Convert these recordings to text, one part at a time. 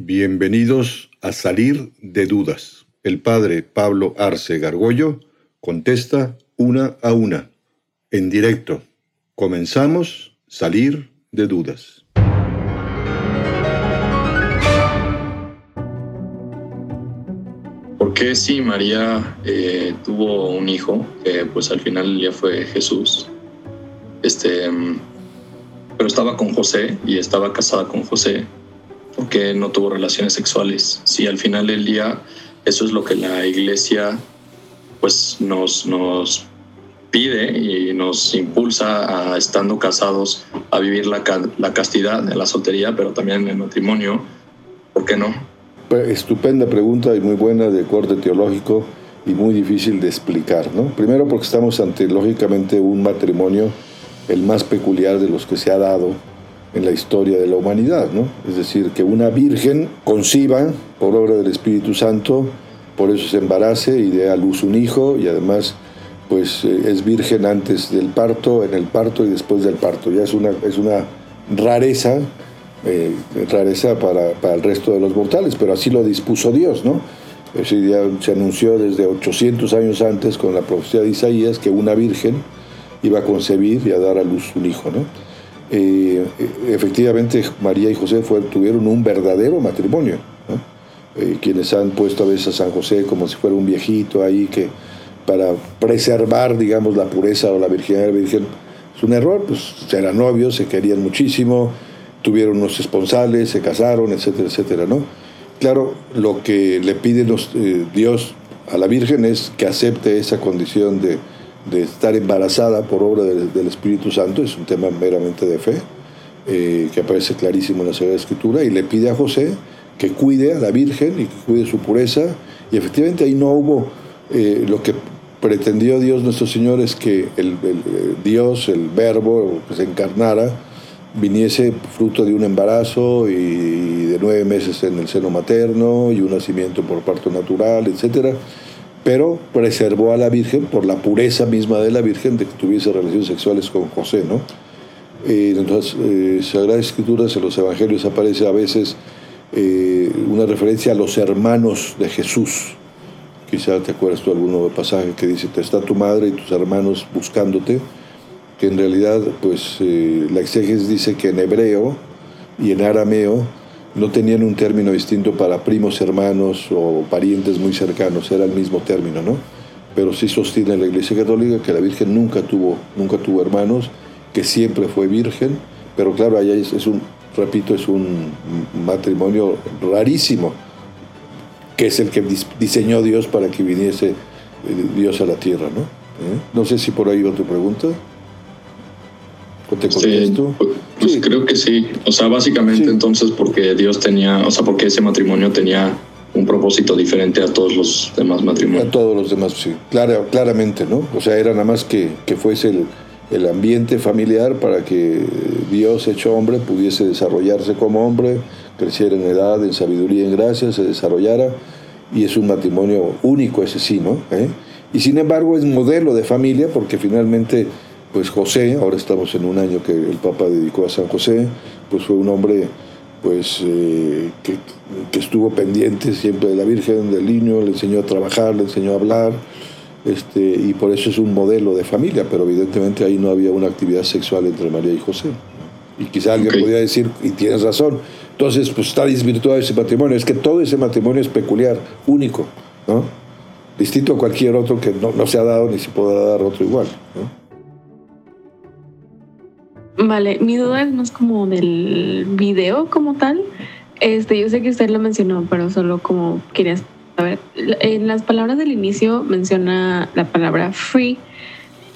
Bienvenidos a Salir de Dudas. El padre Pablo Arce Gargollo contesta una a una, en directo. Comenzamos Salir de Dudas. ¿Por qué si María eh, tuvo un hijo, que pues al final ya fue Jesús, este, mm, pero estaba con José y estaba casada con José, porque no tuvo relaciones sexuales. Si al final del día eso es lo que la iglesia pues nos, nos pide y nos impulsa a estando casados a vivir la, la castidad la soltería, pero también en el matrimonio, ¿por qué no? Pues, estupenda pregunta y muy buena de corte teológico y muy difícil de explicar, ¿no? Primero porque estamos ante lógicamente un matrimonio el más peculiar de los que se ha dado en la historia de la humanidad, ¿no? Es decir, que una virgen conciba por obra del Espíritu Santo, por eso se embarace y dé a luz un hijo y además pues eh, es virgen antes del parto, en el parto y después del parto. Ya es una, es una rareza, eh, rareza para, para, el resto de los mortales, pero así lo dispuso Dios, ¿no? Día se anunció desde 800 años antes con la profecía de Isaías que una virgen iba a concebir y a dar a luz un hijo, ¿no? Eh, efectivamente María y José tuvieron un verdadero matrimonio. Eh, quienes han puesto a veces a San José como si fuera un viejito ahí que para preservar, digamos, la pureza o la virginidad de la Virgen, es un error, pues eran novios, se querían muchísimo, tuvieron unos esponsales, se casaron, etcétera, etcétera, ¿no? Claro, lo que le pide eh, Dios a la Virgen es que acepte esa condición de, de estar embarazada por obra del, Espíritu Santo, es un tema meramente de fe, eh, que aparece clarísimo en la Sagrada Escritura, y le pide a José que cuide a la Virgen y que cuide su pureza, y efectivamente ahí no hubo eh, lo que pretendió Dios nuestro Señor es que el, Dios, el verbo que se encarnara, viniese fruto de un embarazo y de nueve meses en el seno materno y un nacimiento por parto natural, etcétera pero preservó a la Virgen por la pureza misma de la Virgen de que tuviese relaciones sexuales con José, ¿no? Eh, entonces, eh, Sagrada Escritura, en los Evangelios aparece a veces eh, una referencia a los hermanos de Jesús. Quizá te acuerdas tú de algún pasaje que dice, te está tu madre y tus hermanos buscándote, que en realidad, pues, eh, la exégesis dice que en hebreo y en arameo no tenían un término distinto para primos hermanos o parientes muy cercanos, era el mismo término, ¿no? Pero sí sostiene la Iglesia Católica que la Virgen nunca tuvo, nunca tuvo hermanos, que siempre fue virgen, pero claro, allá es, un, repito, es un matrimonio rarísimo, que es el que diseñó Dios para que viniese eh, Dios a la tierra, ¿no? ¿Eh? No sé si por ahí otra pregunta. ¿Te sí, pues, creo que sí. O sea, básicamente entonces porque Dios tenía, o sea, porque ese matrimonio tenía un propósito diferente a todos los demás matrimonios. A todos los demás, sí. Claro, claramente, ¿no? O sea, era nada más que, que fuese el, el ambiente familiar para que Dios hecho hombre pudiese desarrollarse como hombre, creciera en edad, en sabiduría, en gracia, se desarrollara. Y es un matrimonio único ese sí, ¿no? ¿Eh? Y sin embargo es modelo de familia porque finalmente pues José, ahora estamos en un año que el Papa dedicó a San José, pues fue un hombre pues eh, que, estuvo pendiente siempre de la Virgen, del niño, le enseñó a trabajar, le enseñó a hablar, este, y por eso es un modelo de familia, pero evidentemente ahí no había una actividad sexual entre María y José. Y quizá alguien podría decir, y tienes razón, entonces pues está desvirtuado ese matrimonio, es que todo ese matrimonio es peculiar, único, ¿no? distinto a cualquier otro que no, no se ha dado ni se podrá dar otro igual. ¿no? Vale, mi duda es más como del video como tal. Este, yo sé que usted lo mencionó, pero solo como quería saber. En las palabras del inicio menciona la palabra free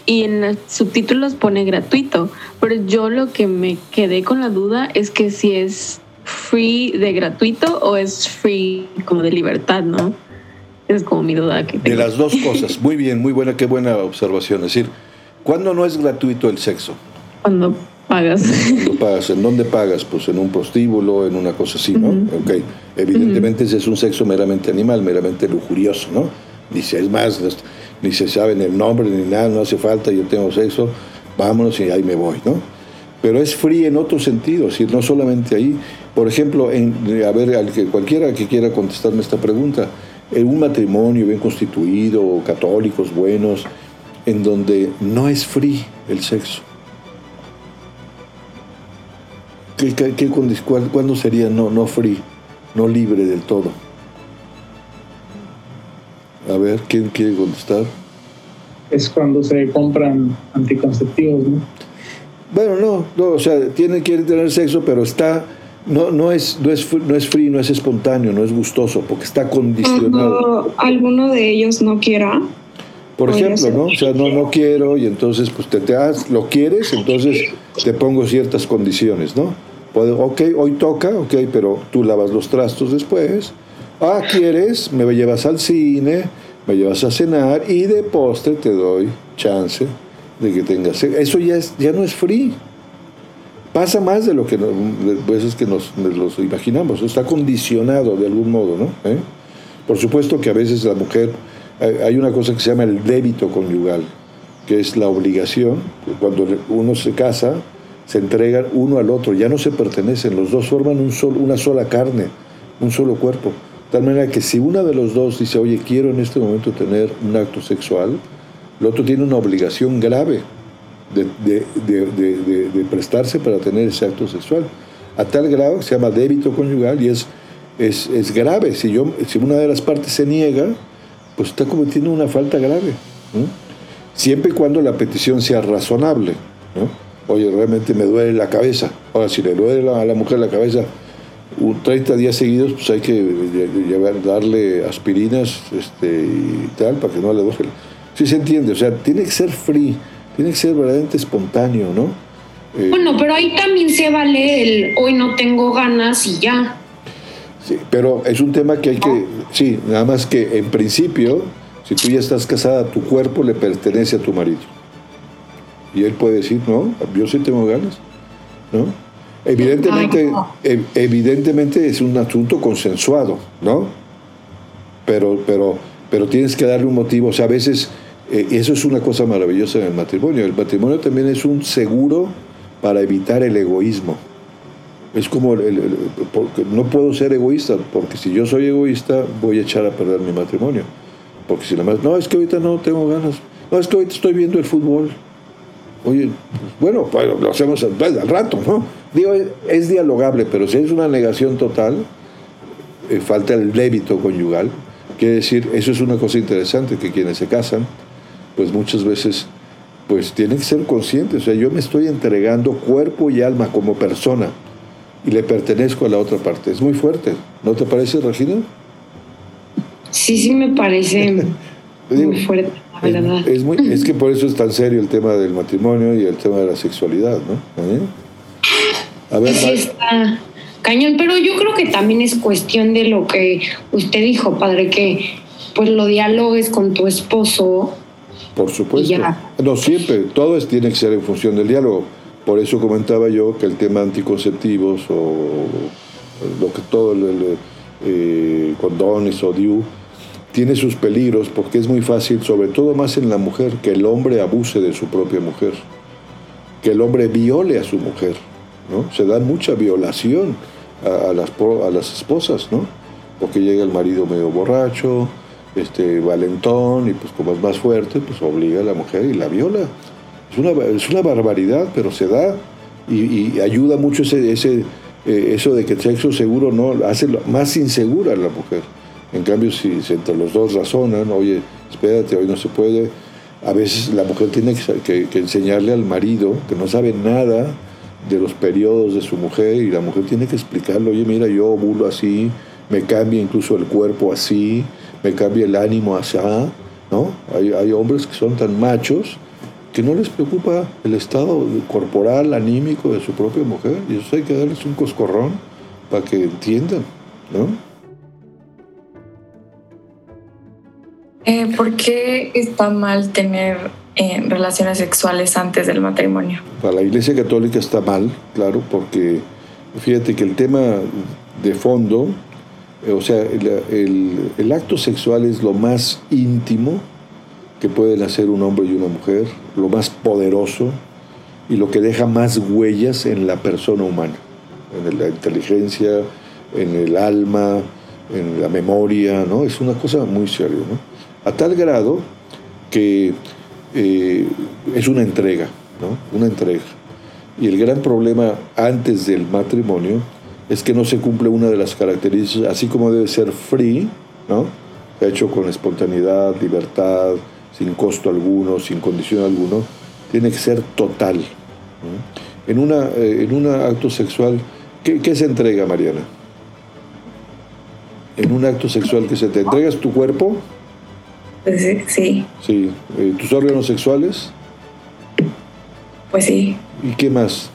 y en los subtítulos pone gratuito, pero yo lo que me quedé con la duda es que si es free de gratuito o es free como de libertad, ¿no? Es como mi duda que De las dos cosas. Muy bien, muy buena, qué buena observación. Es decir, ¿cuándo no es gratuito el sexo? Cuando pagas. pagas. ¿En dónde pagas? Pues en un prostíbulo, en una cosa así, ¿no? Ok. Evidentemente ese es un sexo meramente animal, meramente lujurioso, ¿no? Ni se, es más, ni se sabe el nombre ni nada, no hace falta, yo tengo sexo, vámonos y ahí me voy, ¿no? pero es free en otro sentido, es no solamente ahí. Por ejemplo, en, a ver, al que, cualquiera que quiera contestarme esta pregunta, en un matrimonio bien constituido, católicos buenos, en donde no es free el sexo. ¿Qué, qué, ¿Cuándo sería no, no free, no libre del todo? A ver, ¿quién quiere contestar? Es cuando se compran anticonceptivos, ¿no? Bueno, no, no, o sea, tiene, quiere tener sexo, pero está, no, no, es, no, es, no es free, no es espontáneo, no es gustoso, porque está condicionado. alguno de ellos no quiera. Por ejemplo, ¿no? O sea, no, no quiero y entonces pues te, te das, lo quieres, entonces te pongo ciertas condiciones, ¿no? Puedo, ok, hoy toca, ok, pero tú lavas los trastos después. Ah, quieres, me llevas al cine, me llevas a cenar y de postre te doy chance de que tengas. Eso ya, es, ya no es free. Pasa más de lo que veces que nos, los imaginamos. Está condicionado de algún modo, ¿no? ¿Eh? Por supuesto que a veces la mujer. Hay una cosa que se llama el débito conyugal, que es la obligación. Cuando uno se casa, se entregan uno al otro, ya no se pertenecen, los dos forman un una sola carne, un solo cuerpo. De tal manera que si una de los dos dice, oye, quiero en este momento tener un acto sexual, el otro tiene una obligación grave de, prestarse para tener ese acto sexual. A tal grado que se llama débito conyugal y es, es, grave. Si, yo, si una de las partes se niega, pues está cometiendo una falta grave. Siempre y cuando la petición sea razonable. Oye, realmente me duele la cabeza. Ahora, si le duele a la mujer la cabeza 30 días seguidos, pues hay que llevar, darle aspirinas este, y tal para que no le duele Sí se entiende, o sea, tiene que ser free, tiene que ser verdaderamente espontáneo, ¿no? Eh, bueno, pero ahí también se vale el hoy no tengo ganas y ya. Sí, pero es un tema que hay que, sí, nada más que en principio, si tú ya estás casada, tu cuerpo le pertenece a tu marido. Y él puede decir, no, yo sí tengo ganas, ¿no? Evidentemente, evidentemente es un asunto consensuado, ¿no? Pero, pero, pero tienes que darle un motivo. O sea, a veces eh, eso es una cosa maravillosa en el matrimonio. El matrimonio también es un seguro para evitar el egoísmo. Es como, porque no puedo ser egoísta, porque si yo soy egoísta voy a echar a perder mi matrimonio. Porque si la más, no, es que ahorita no tengo ganas, no, es que ahorita estoy viendo el fútbol. Oye, bueno, pues lo hacemos al, al rato, ¿no? Digo, es dialogable, pero si es una negación total, eh, falta el débito conyugal, quiere decir, eso es una cosa interesante, que quienes se casan, pues muchas veces pues tienen que ser conscientes. O sea, yo me estoy entregando cuerpo y alma como persona y le pertenezco a la otra parte. Es muy fuerte. ¿No te parece, Regina? Sí, sí me parece muy fuerte, la verdad. Es, muy, es, que por eso es tan serio el tema del matrimonio y el tema de la sexualidad, ¿no? ¿Eh? A ver, sí está cañón, pero yo creo que también es cuestión de lo que usted dijo, padre, que pues lo dialogues con tu esposo por supuesto. No, siempre, todo es, tiene que ser en función del diálogo. Por eso comentaba yo que el tema anticonceptivos o lo que todo el, eh, condones o DIU tiene sus peligros porque es muy fácil, sobre todo más en la mujer, que el hombre abuse de su propia mujer, que el hombre viole a su mujer. ¿no? Se da mucha violación a, las, a las esposas, ¿no? porque llega el marido medio borracho, este, valentón y pues como es más fuerte, pues obliga a la mujer y la viola. Es una, es una barbaridad, pero se da y, ayuda mucho ese, ese, eh, eso de que el sexo seguro no hace más insegura a la mujer. En cambio, si, entre los dos razonan, oye, espérate, hoy no se puede, a veces la mujer tiene que, enseñarle al marido, que no sabe nada de los periodos de su mujer, y la mujer tiene que explicarle, oye, mira, yo ovulo así, me cambia incluso el cuerpo así, me cambia el ánimo hacia, ¿no? Hay, hay hombres que son tan machos que no les preocupa el estado corporal, anímico de su propia mujer, y eso hay que darles un coscorrón para que entiendan, ¿no? Eh, ¿Por qué está mal tener eh, relaciones sexuales antes del matrimonio? Para la Iglesia Católica está mal, claro, porque fíjate que el tema de fondo o sea, el, acto sexual es lo más íntimo que pueden hacer un hombre y una mujer, lo más poderoso, y lo que deja más huellas en la persona humana, en la inteligencia, en el alma, en la memoria, ¿no? Es una cosa muy seria, ¿no? A tal grado que eh, es una entrega, ¿no? Una entrega. Y el gran problema antes del matrimonio es que no se cumple una de las características, así como debe ser free, ¿no? hecho con espontaneidad, libertad, sin costo alguno, sin condición alguno, tiene que ser total. Eh, en un acto sexual, ¿qué, se entrega, Mariana? En un acto sexual, ¿qué se te entregas tu cuerpo? Pues sí. Sí. Eh, ¿Tus órganos sexuales? Pues sí. ¿Y qué más?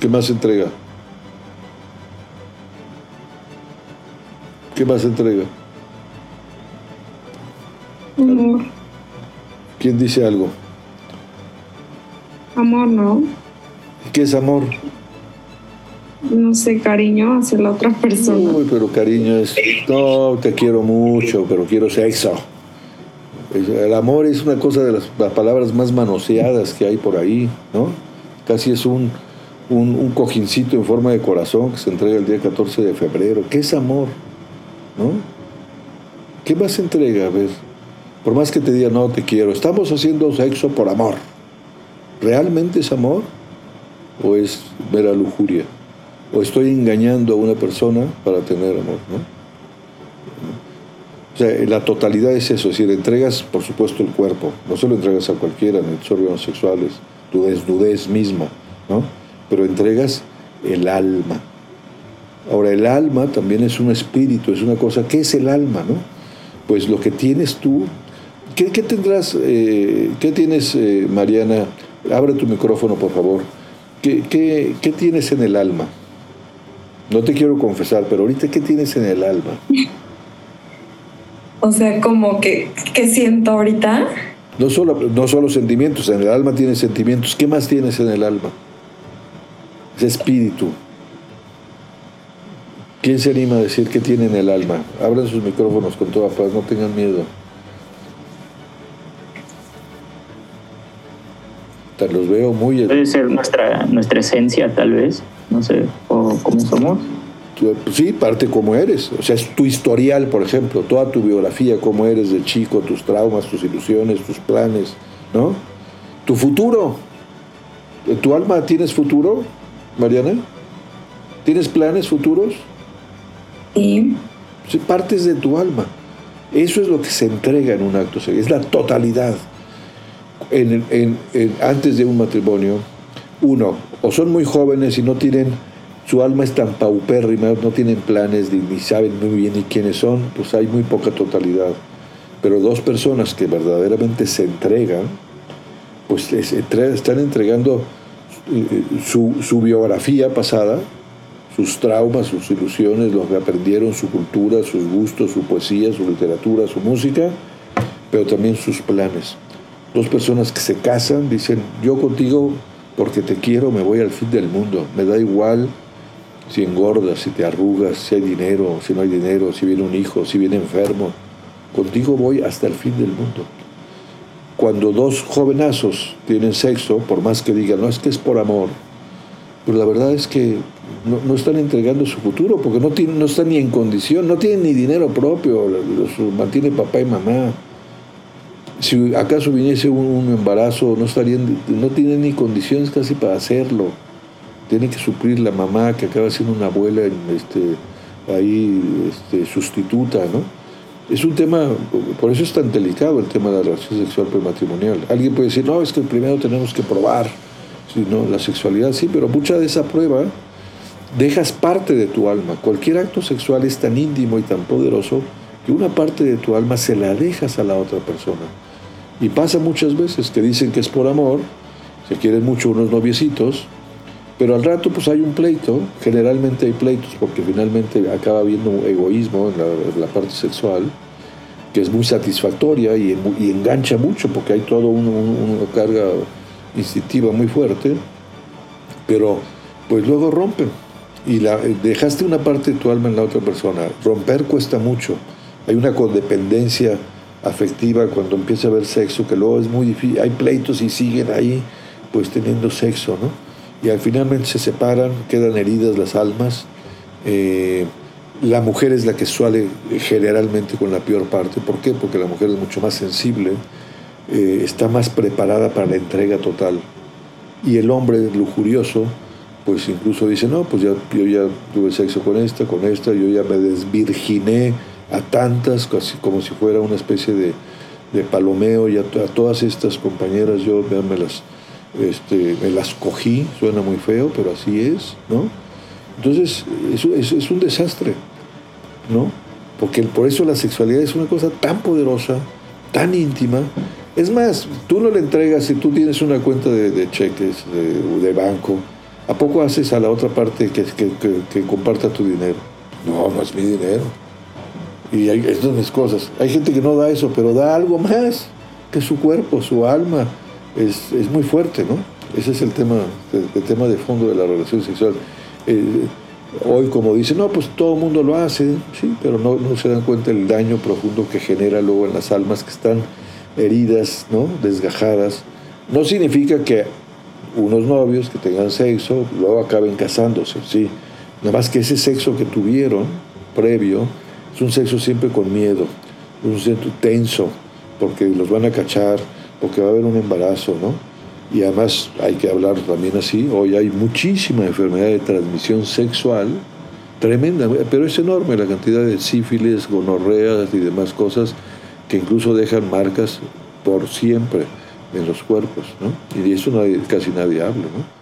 ¿Qué más entrega? ¿Qué más entrega? Amor. ¿Quién dice algo? Amor, ¿no? ¿Qué es amor? No sé, cariño hacia la otra persona. Uy, pero cariño es, no, te quiero mucho, pero quiero sexo. El amor es una cosa de las, palabras más manoseadas que hay por ahí, ¿no? Casi es un, un, cojincito en forma de corazón que se entrega el día 14 de febrero. ¿Qué es amor? ¿No? ¿Qué más se entrega? A ver, por más que te diga no te quiero, estamos haciendo sexo por amor. ¿Realmente es amor? ¿O es mera lujuria? ¿O estoy engañando a una persona para tener amor? ¿no? O sea, la totalidad es eso, es decir, entregas, por supuesto, el cuerpo, no solo entregas a cualquiera, ni tus órganos sexuales, tu desnudez misma, ¿no? Pero entregas el alma. Ahora, el alma también es un espíritu, es una cosa. ¿Qué es el alma, no? Pues lo que tienes tú. ¿Qué, tendrás, eh, qué tienes, eh, Mariana? Abre tu micrófono, por favor. ¿Qué, tienes en el alma? No te quiero confesar, pero ahorita, ¿qué tienes en el alma? O sea, como que, ¿qué siento ahorita? No solo, no solo sentimientos, en el alma tienes sentimientos. ¿Qué más tienes en el alma? Es espíritu. ¿Quién se anima a decir qué tiene en el alma? Abran sus micrófonos con toda paz, no tengan miedo. Los veo muy... Puede ser nuestra, nuestra esencia, tal vez, no sé, o cómo somos sí, parte como eres. O sea, es tu historial, por ejemplo, toda tu biografía, cómo eres de chico, tus traumas, tus ilusiones, tus planes, ¿no? Tu futuro. ¿Tu alma tienes futuro, Mariana? ¿Tienes planes futuros? Sí. sí. Partes de tu alma. Eso es lo que se entrega en un acto es la totalidad. Antes de un matrimonio, uno, o son muy jóvenes y no tienen su alma es tan paupérrima, no tienen planes ni, saben muy bien quiénes son, pues hay muy poca totalidad. Pero dos personas que verdaderamente se entregan, pues están entregando eh, su, su biografía pasada, sus traumas, sus ilusiones, lo que aprendieron, su cultura, sus gustos, su poesía, su literatura, su música, pero también sus planes. Dos personas que se casan dicen, yo contigo porque te quiero me voy al fin del mundo, me da igual si engordas, si te arrugas, si hay dinero, si no hay dinero, si viene un hijo, si viene enfermo. Contigo voy hasta el fin del mundo. Cuando dos jovenazos tienen sexo, por más que digan, no es que es por amor, pero la verdad es que no, están entregando su futuro porque no, tienen, no están ni en condición, no tienen ni dinero propio, los mantiene papá y mamá. Si acaso viniese un, embarazo, no, estarían, no tienen ni condiciones casi para hacerlo tiene que suplir la mamá que acaba siendo una abuela este, ahí este, sustituta, ¿no? Es un tema, por eso es tan delicado el tema de la relación sexual prematrimonial. Alguien puede decir, no, es que primero tenemos que probar ¿no? la sexualidad, sí, pero mucha de esa prueba dejas parte de tu alma. Cualquier acto sexual es tan íntimo y tan poderoso que una parte de tu alma se la dejas a la otra persona. Y pasa muchas veces que dicen que es por amor, se quieren mucho unos noviecitos, pero al rato pues hay un pleito, generalmente hay pleitos porque finalmente acaba habiendo un egoísmo en la, parte sexual, que es muy satisfactoria y, engancha mucho porque hay todo una carga instintiva muy fuerte, pero pues luego rompen. Y la, dejaste una parte de tu alma en la otra persona. Romper cuesta mucho, hay una codependencia afectiva cuando empieza a haber sexo que luego es muy difícil, hay pleitos y siguen ahí pues teniendo sexo, ¿no? Y al finalmente se separan, quedan heridas las almas. Eh, la mujer es la que suele generalmente con la peor parte. ¿Por qué? Porque la mujer es mucho más sensible, eh, está más preparada para la entrega total. Y el hombre lujurioso, pues incluso dice, no, pues ya, yo ya tuve sexo con esta, con esta, yo ya me desvirginé a tantas, casi como si fuera una especie de, de palomeo, y a, todas estas compañeras yo me las, este, me las cogí, suena muy feo, pero así es, ¿no? Entonces, es, es un desastre, ¿no? Porque por eso la sexualidad es una cosa tan poderosa, tan íntima, es más, tú no le entregas, si tú tienes una cuenta de, cheques, de, banco, ¿a poco haces a la otra parte que, que, comparta tu dinero? No, no es mi dinero. Y hay estas cosas. Hay gente que no da eso, pero da algo más que su cuerpo, su alma. Es, muy fuerte, ¿no? Ese es el tema, el, tema de fondo de la relación sexual. Eh, hoy, como dicen, no, pues todo el mundo lo hace, sí, pero no, no se dan cuenta del daño profundo que genera luego en las almas que están heridas, ¿no? desgajadas, no significa que unos novios que tengan sexo luego acaben casándose, sí. Nada más que ese sexo que tuvieron previo es un sexo siempre con miedo, un sexo tenso, porque los van a cachar, porque va a haber un embarazo, ¿no? Y además hay que hablar también así, hoy hay muchísima enfermedad de transmisión sexual, tremenda, pero es enorme la cantidad de sífilis, gonorreas y demás cosas que incluso dejan marcas por siempre en los cuerpos, ¿no? Y de eso casi nadie habla, ¿no?